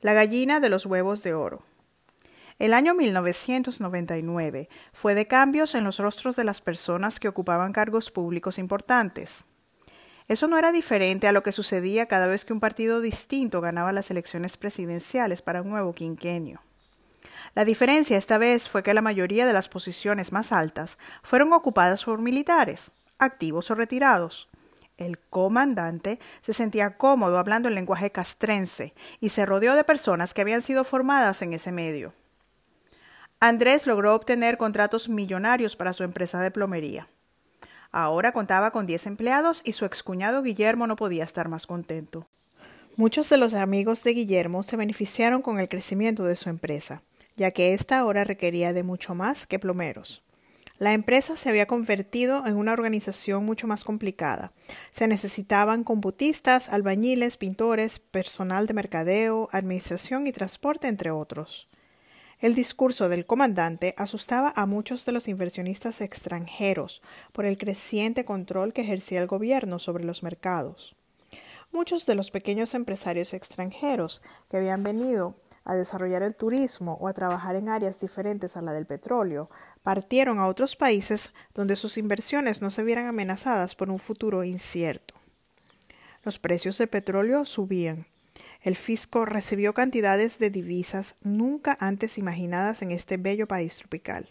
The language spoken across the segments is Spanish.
La gallina de los huevos de oro. El año 1999 fue de cambios en los rostros de las personas que ocupaban cargos públicos importantes. Eso no era diferente a lo que sucedía cada vez que un partido distinto ganaba las elecciones presidenciales para un nuevo quinquenio. La diferencia esta vez fue que la mayoría de las posiciones más altas fueron ocupadas por militares, activos o retirados, el comandante se sentía cómodo hablando el lenguaje castrense y se rodeó de personas que habían sido formadas en ese medio. Andrés logró obtener contratos millonarios para su empresa de plomería. Ahora contaba con 10 empleados y su excuñado Guillermo no podía estar más contento. Muchos de los amigos de Guillermo se beneficiaron con el crecimiento de su empresa, ya que ésta ahora requería de mucho más que plomeros. La empresa se había convertido en una organización mucho más complicada. Se necesitaban computistas, albañiles, pintores, personal de mercadeo, administración y transporte, entre otros. El discurso del comandante asustaba a muchos de los inversionistas extranjeros por el creciente control que ejercía el gobierno sobre los mercados. Muchos de los pequeños empresarios extranjeros que habían venido a desarrollar el turismo o a trabajar en áreas diferentes a la del petróleo, partieron a otros países donde sus inversiones no se vieran amenazadas por un futuro incierto. Los precios de petróleo subían. El fisco recibió cantidades de divisas nunca antes imaginadas en este bello país tropical.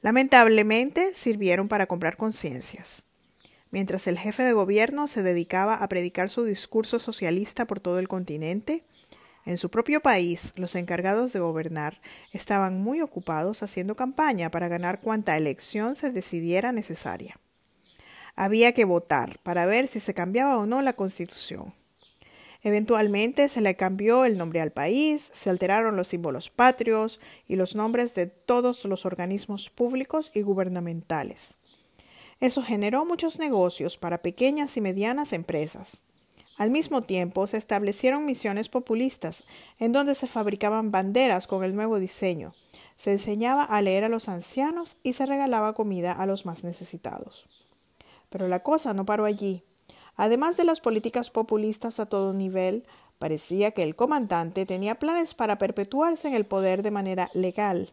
Lamentablemente sirvieron para comprar conciencias. Mientras el jefe de gobierno se dedicaba a predicar su discurso socialista por todo el continente, en su propio país, los encargados de gobernar estaban muy ocupados haciendo campaña para ganar cuanta elección se decidiera necesaria. Había que votar para ver si se cambiaba o no la constitución. Eventualmente se le cambió el nombre al país, se alteraron los símbolos patrios y los nombres de todos los organismos públicos y gubernamentales. Eso generó muchos negocios para pequeñas y medianas empresas. Al mismo tiempo, se establecieron misiones populistas, en donde se fabricaban banderas con el nuevo diseño, se enseñaba a leer a los ancianos y se regalaba comida a los más necesitados. Pero la cosa no paró allí. Además de las políticas populistas a todo nivel, parecía que el comandante tenía planes para perpetuarse en el poder de manera legal.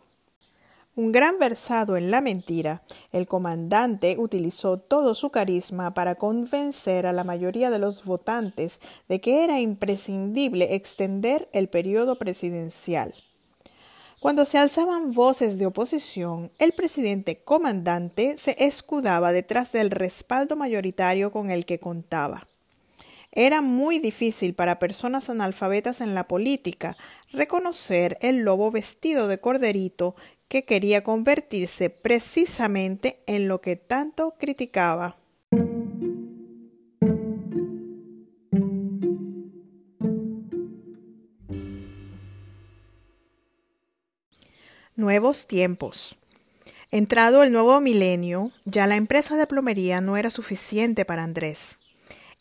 Un gran versado en la mentira, el comandante utilizó todo su carisma para convencer a la mayoría de los votantes de que era imprescindible extender el periodo presidencial. Cuando se alzaban voces de oposición, el presidente comandante se escudaba detrás del respaldo mayoritario con el que contaba. Era muy difícil para personas analfabetas en la política reconocer el lobo vestido de corderito que quería convertirse precisamente en lo que tanto criticaba. Nuevos tiempos. Entrado el nuevo milenio, ya la empresa de plomería no era suficiente para Andrés.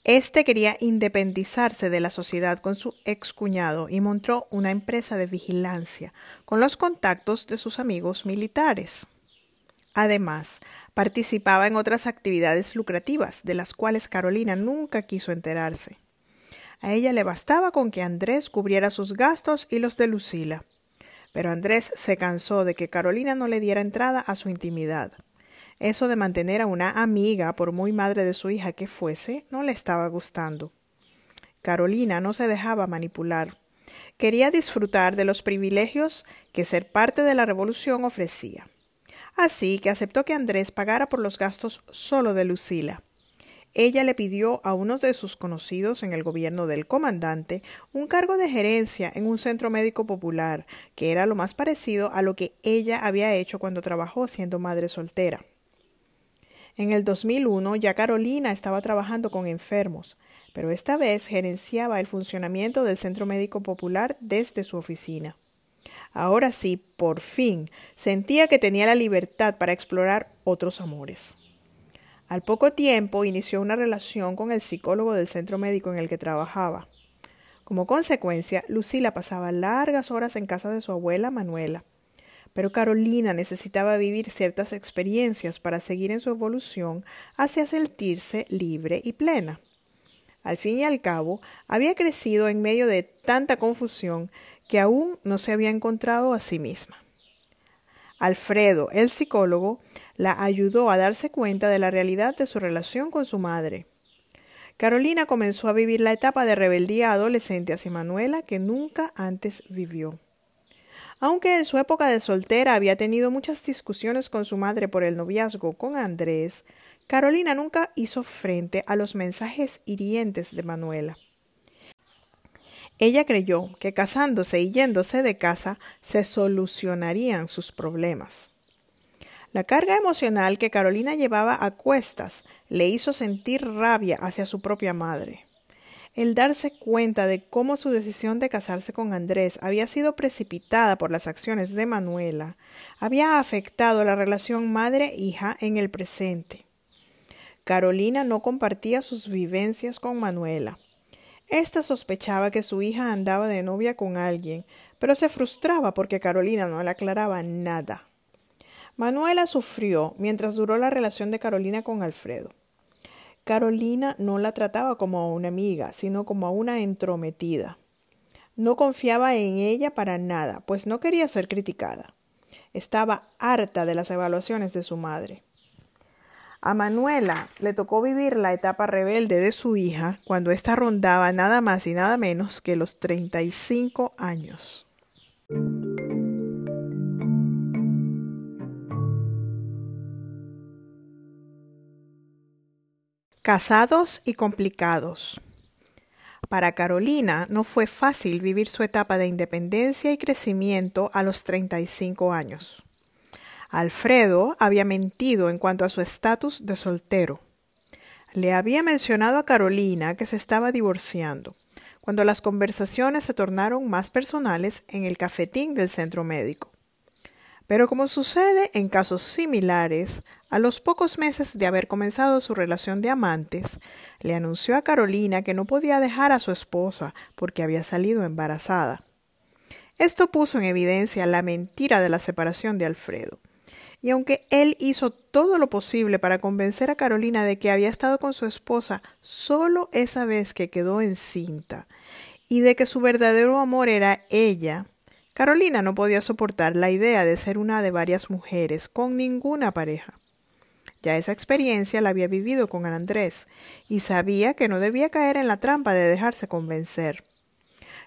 Este quería independizarse de la sociedad con su excuñado y montó una empresa de vigilancia con los contactos de sus amigos militares. Además, participaba en otras actividades lucrativas de las cuales Carolina nunca quiso enterarse. A ella le bastaba con que Andrés cubriera sus gastos y los de Lucila. Pero Andrés se cansó de que Carolina no le diera entrada a su intimidad. Eso de mantener a una amiga, por muy madre de su hija que fuese, no le estaba gustando. Carolina no se dejaba manipular. Quería disfrutar de los privilegios que ser parte de la revolución ofrecía. Así que aceptó que Andrés pagara por los gastos solo de Lucila. Ella le pidió a uno de sus conocidos en el gobierno del comandante un cargo de gerencia en un centro médico popular, que era lo más parecido a lo que ella había hecho cuando trabajó siendo madre soltera. En el 2001 ya Carolina estaba trabajando con enfermos, pero esta vez gerenciaba el funcionamiento del Centro Médico Popular desde su oficina. Ahora sí, por fin, sentía que tenía la libertad para explorar otros amores. Al poco tiempo inició una relación con el psicólogo del centro médico en el que trabajaba. Como consecuencia, Lucila pasaba largas horas en casa de su abuela Manuela pero Carolina necesitaba vivir ciertas experiencias para seguir en su evolución hacia sentirse libre y plena. Al fin y al cabo, había crecido en medio de tanta confusión que aún no se había encontrado a sí misma. Alfredo, el psicólogo, la ayudó a darse cuenta de la realidad de su relación con su madre. Carolina comenzó a vivir la etapa de rebeldía adolescente hacia Manuela que nunca antes vivió. Aunque en su época de soltera había tenido muchas discusiones con su madre por el noviazgo con Andrés, Carolina nunca hizo frente a los mensajes hirientes de Manuela. Ella creyó que casándose y yéndose de casa se solucionarían sus problemas. La carga emocional que Carolina llevaba a cuestas le hizo sentir rabia hacia su propia madre. El darse cuenta de cómo su decisión de casarse con Andrés había sido precipitada por las acciones de Manuela había afectado la relación madre-hija en el presente. Carolina no compartía sus vivencias con Manuela. Esta sospechaba que su hija andaba de novia con alguien, pero se frustraba porque Carolina no le aclaraba nada. Manuela sufrió mientras duró la relación de Carolina con Alfredo. Carolina no la trataba como a una amiga, sino como a una entrometida. No confiaba en ella para nada, pues no quería ser criticada. Estaba harta de las evaluaciones de su madre. A Manuela le tocó vivir la etapa rebelde de su hija cuando ésta rondaba nada más y nada menos que los 35 años. Casados y complicados. Para Carolina no fue fácil vivir su etapa de independencia y crecimiento a los 35 años. Alfredo había mentido en cuanto a su estatus de soltero. Le había mencionado a Carolina que se estaba divorciando, cuando las conversaciones se tornaron más personales en el cafetín del centro médico. Pero como sucede en casos similares, a los pocos meses de haber comenzado su relación de amantes, le anunció a Carolina que no podía dejar a su esposa porque había salido embarazada. Esto puso en evidencia la mentira de la separación de Alfredo y aunque él hizo todo lo posible para convencer a Carolina de que había estado con su esposa solo esa vez que quedó encinta y de que su verdadero amor era ella, Carolina no podía soportar la idea de ser una de varias mujeres con ninguna pareja. Ya esa experiencia la había vivido con Andrés y sabía que no debía caer en la trampa de dejarse convencer.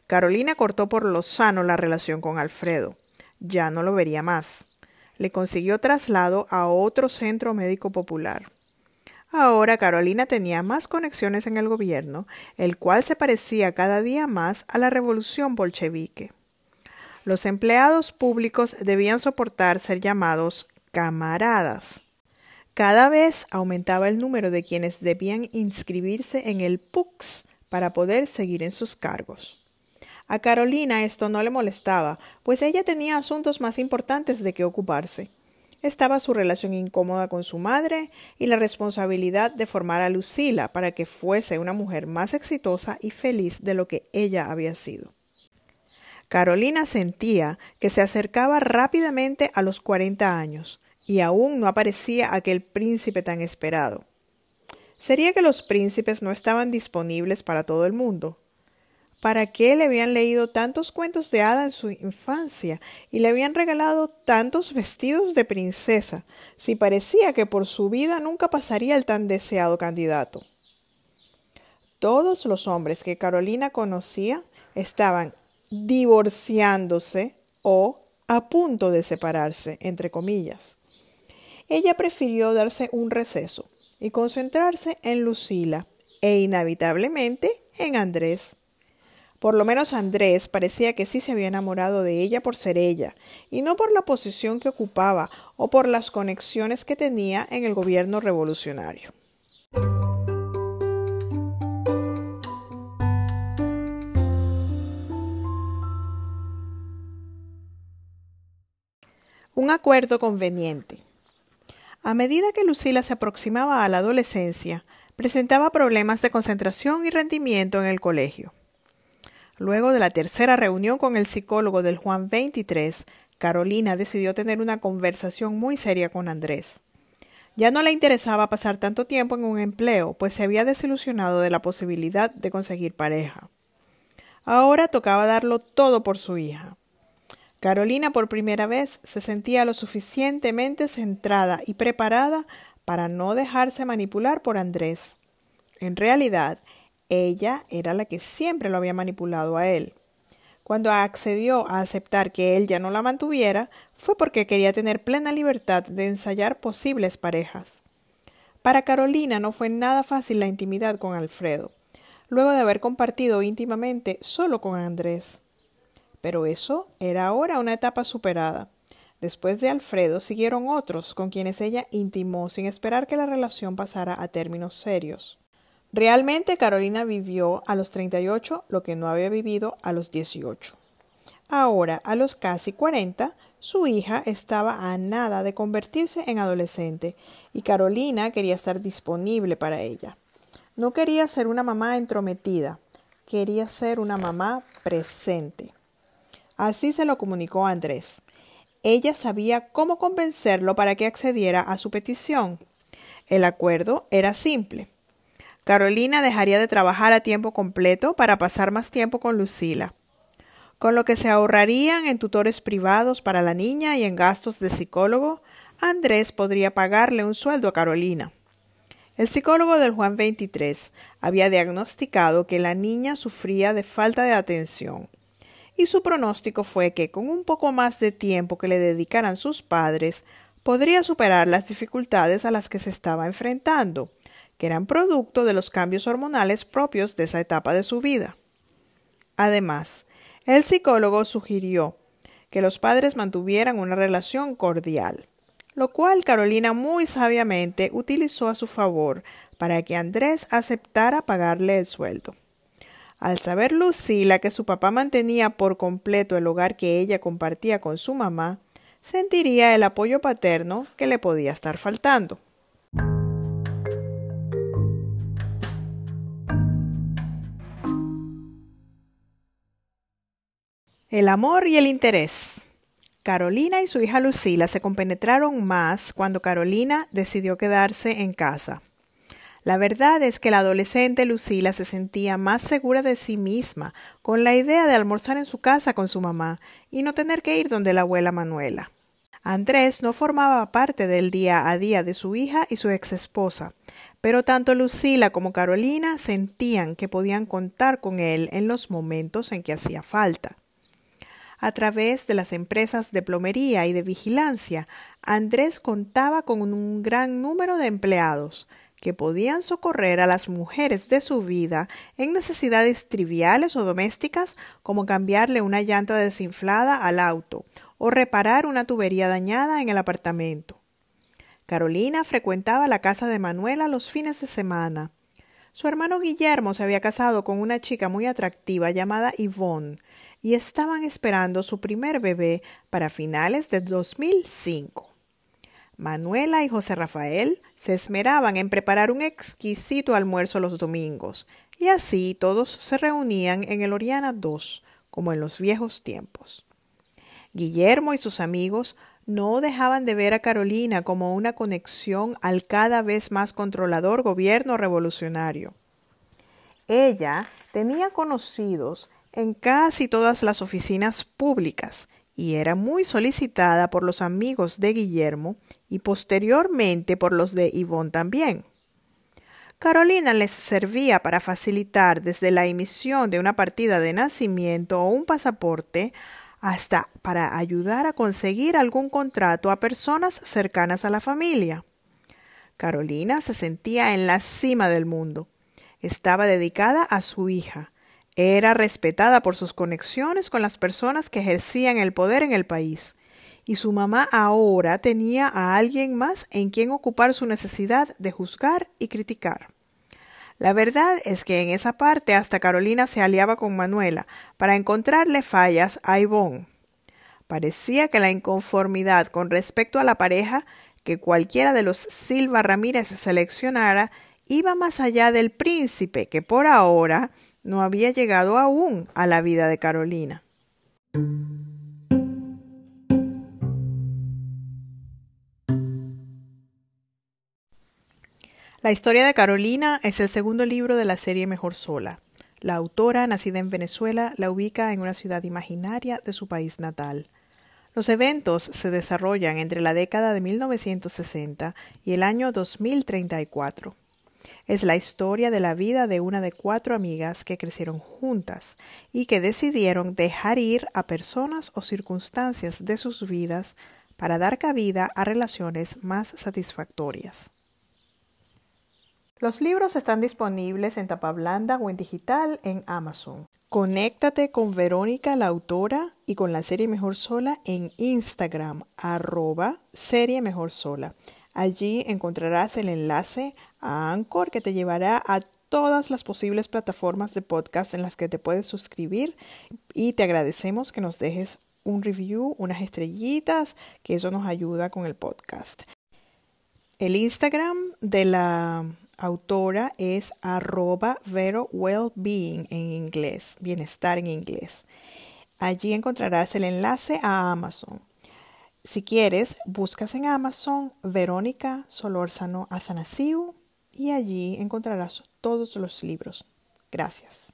Carolina cortó por lo sano la relación con Alfredo. Ya no lo vería más le consiguió traslado a otro centro médico popular. Ahora Carolina tenía más conexiones en el gobierno, el cual se parecía cada día más a la revolución bolchevique. Los empleados públicos debían soportar ser llamados camaradas. Cada vez aumentaba el número de quienes debían inscribirse en el PUX para poder seguir en sus cargos. A Carolina esto no le molestaba, pues ella tenía asuntos más importantes de que ocuparse. Estaba su relación incómoda con su madre y la responsabilidad de formar a Lucila para que fuese una mujer más exitosa y feliz de lo que ella había sido. Carolina sentía que se acercaba rápidamente a los cuarenta años y aún no aparecía aquel príncipe tan esperado. ¿Sería que los príncipes no estaban disponibles para todo el mundo? ¿Para qué le habían leído tantos cuentos de hada en su infancia y le habían regalado tantos vestidos de princesa si parecía que por su vida nunca pasaría el tan deseado candidato? Todos los hombres que Carolina conocía estaban divorciándose o a punto de separarse, entre comillas. Ella prefirió darse un receso y concentrarse en Lucila e inevitablemente en Andrés. Por lo menos Andrés parecía que sí se había enamorado de ella por ser ella, y no por la posición que ocupaba o por las conexiones que tenía en el gobierno revolucionario. Un acuerdo conveniente. A medida que Lucila se aproximaba a la adolescencia, presentaba problemas de concentración y rendimiento en el colegio. Luego de la tercera reunión con el psicólogo del Juan 23, Carolina decidió tener una conversación muy seria con Andrés. Ya no le interesaba pasar tanto tiempo en un empleo, pues se había desilusionado de la posibilidad de conseguir pareja. Ahora tocaba darlo todo por su hija. Carolina por primera vez se sentía lo suficientemente centrada y preparada para no dejarse manipular por Andrés. En realidad, ella era la que siempre lo había manipulado a él. Cuando accedió a aceptar que él ya no la mantuviera, fue porque quería tener plena libertad de ensayar posibles parejas. Para Carolina no fue nada fácil la intimidad con Alfredo, luego de haber compartido íntimamente solo con Andrés. Pero eso era ahora una etapa superada. Después de Alfredo siguieron otros con quienes ella intimó sin esperar que la relación pasara a términos serios. Realmente Carolina vivió a los 38 lo que no había vivido a los 18. Ahora, a los casi 40, su hija estaba a nada de convertirse en adolescente y Carolina quería estar disponible para ella. No quería ser una mamá entrometida, quería ser una mamá presente. Así se lo comunicó a Andrés. Ella sabía cómo convencerlo para que accediera a su petición. El acuerdo era simple. Carolina dejaría de trabajar a tiempo completo para pasar más tiempo con Lucila, con lo que se ahorrarían en tutores privados para la niña y en gastos de psicólogo, Andrés podría pagarle un sueldo a Carolina. El psicólogo del Juan 23 había diagnosticado que la niña sufría de falta de atención y su pronóstico fue que con un poco más de tiempo que le dedicaran sus padres, podría superar las dificultades a las que se estaba enfrentando, que eran producto de los cambios hormonales propios de esa etapa de su vida. Además, el psicólogo sugirió que los padres mantuvieran una relación cordial, lo cual Carolina muy sabiamente utilizó a su favor para que Andrés aceptara pagarle el sueldo. Al saber Lucila que su papá mantenía por completo el hogar que ella compartía con su mamá, sentiría el apoyo paterno que le podía estar faltando. El amor y el interés. Carolina y su hija Lucila se compenetraron más cuando Carolina decidió quedarse en casa. La verdad es que la adolescente Lucila se sentía más segura de sí misma con la idea de almorzar en su casa con su mamá y no tener que ir donde la abuela Manuela. Andrés no formaba parte del día a día de su hija y su ex esposa, pero tanto Lucila como Carolina sentían que podían contar con él en los momentos en que hacía falta. A través de las empresas de plomería y de vigilancia, Andrés contaba con un gran número de empleados, que podían socorrer a las mujeres de su vida en necesidades triviales o domésticas como cambiarle una llanta desinflada al auto o reparar una tubería dañada en el apartamento. Carolina frecuentaba la casa de Manuela los fines de semana. Su hermano Guillermo se había casado con una chica muy atractiva llamada Yvonne y estaban esperando su primer bebé para finales de 2005. Manuela y José Rafael se esmeraban en preparar un exquisito almuerzo los domingos, y así todos se reunían en el Oriana II, como en los viejos tiempos. Guillermo y sus amigos no dejaban de ver a Carolina como una conexión al cada vez más controlador gobierno revolucionario. Ella tenía conocidos en casi todas las oficinas públicas y era muy solicitada por los amigos de Guillermo y posteriormente por los de Yvonne también. Carolina les servía para facilitar desde la emisión de una partida de nacimiento o un pasaporte hasta para ayudar a conseguir algún contrato a personas cercanas a la familia. Carolina se sentía en la cima del mundo. Estaba dedicada a su hija, era respetada por sus conexiones con las personas que ejercían el poder en el país, y su mamá ahora tenía a alguien más en quien ocupar su necesidad de juzgar y criticar. La verdad es que en esa parte hasta Carolina se aliaba con Manuela para encontrarle fallas a Ivonne. Parecía que la inconformidad con respecto a la pareja que cualquiera de los Silva Ramírez seleccionara iba más allá del príncipe que por ahora no había llegado aún a la vida de Carolina. La historia de Carolina es el segundo libro de la serie Mejor Sola. La autora, nacida en Venezuela, la ubica en una ciudad imaginaria de su país natal. Los eventos se desarrollan entre la década de 1960 y el año 2034. Es la historia de la vida de una de cuatro amigas que crecieron juntas y que decidieron dejar ir a personas o circunstancias de sus vidas para dar cabida a relaciones más satisfactorias. Los libros están disponibles en tapa blanda o en digital en Amazon. Conéctate con Verónica, la autora, y con la serie Mejor Sola en Instagram, arroba serie Mejor Sola. Allí encontrarás el enlace a Anchor que te llevará a todas las posibles plataformas de podcast en las que te puedes suscribir y te agradecemos que nos dejes un review, unas estrellitas, que eso nos ayuda con el podcast. El Instagram de la autora es arroba Vero Wellbeing en inglés, bienestar en inglés. Allí encontrarás el enlace a Amazon. Si quieres, buscas en Amazon Verónica Solórzano Athanasiu y allí encontrarás todos los libros. Gracias.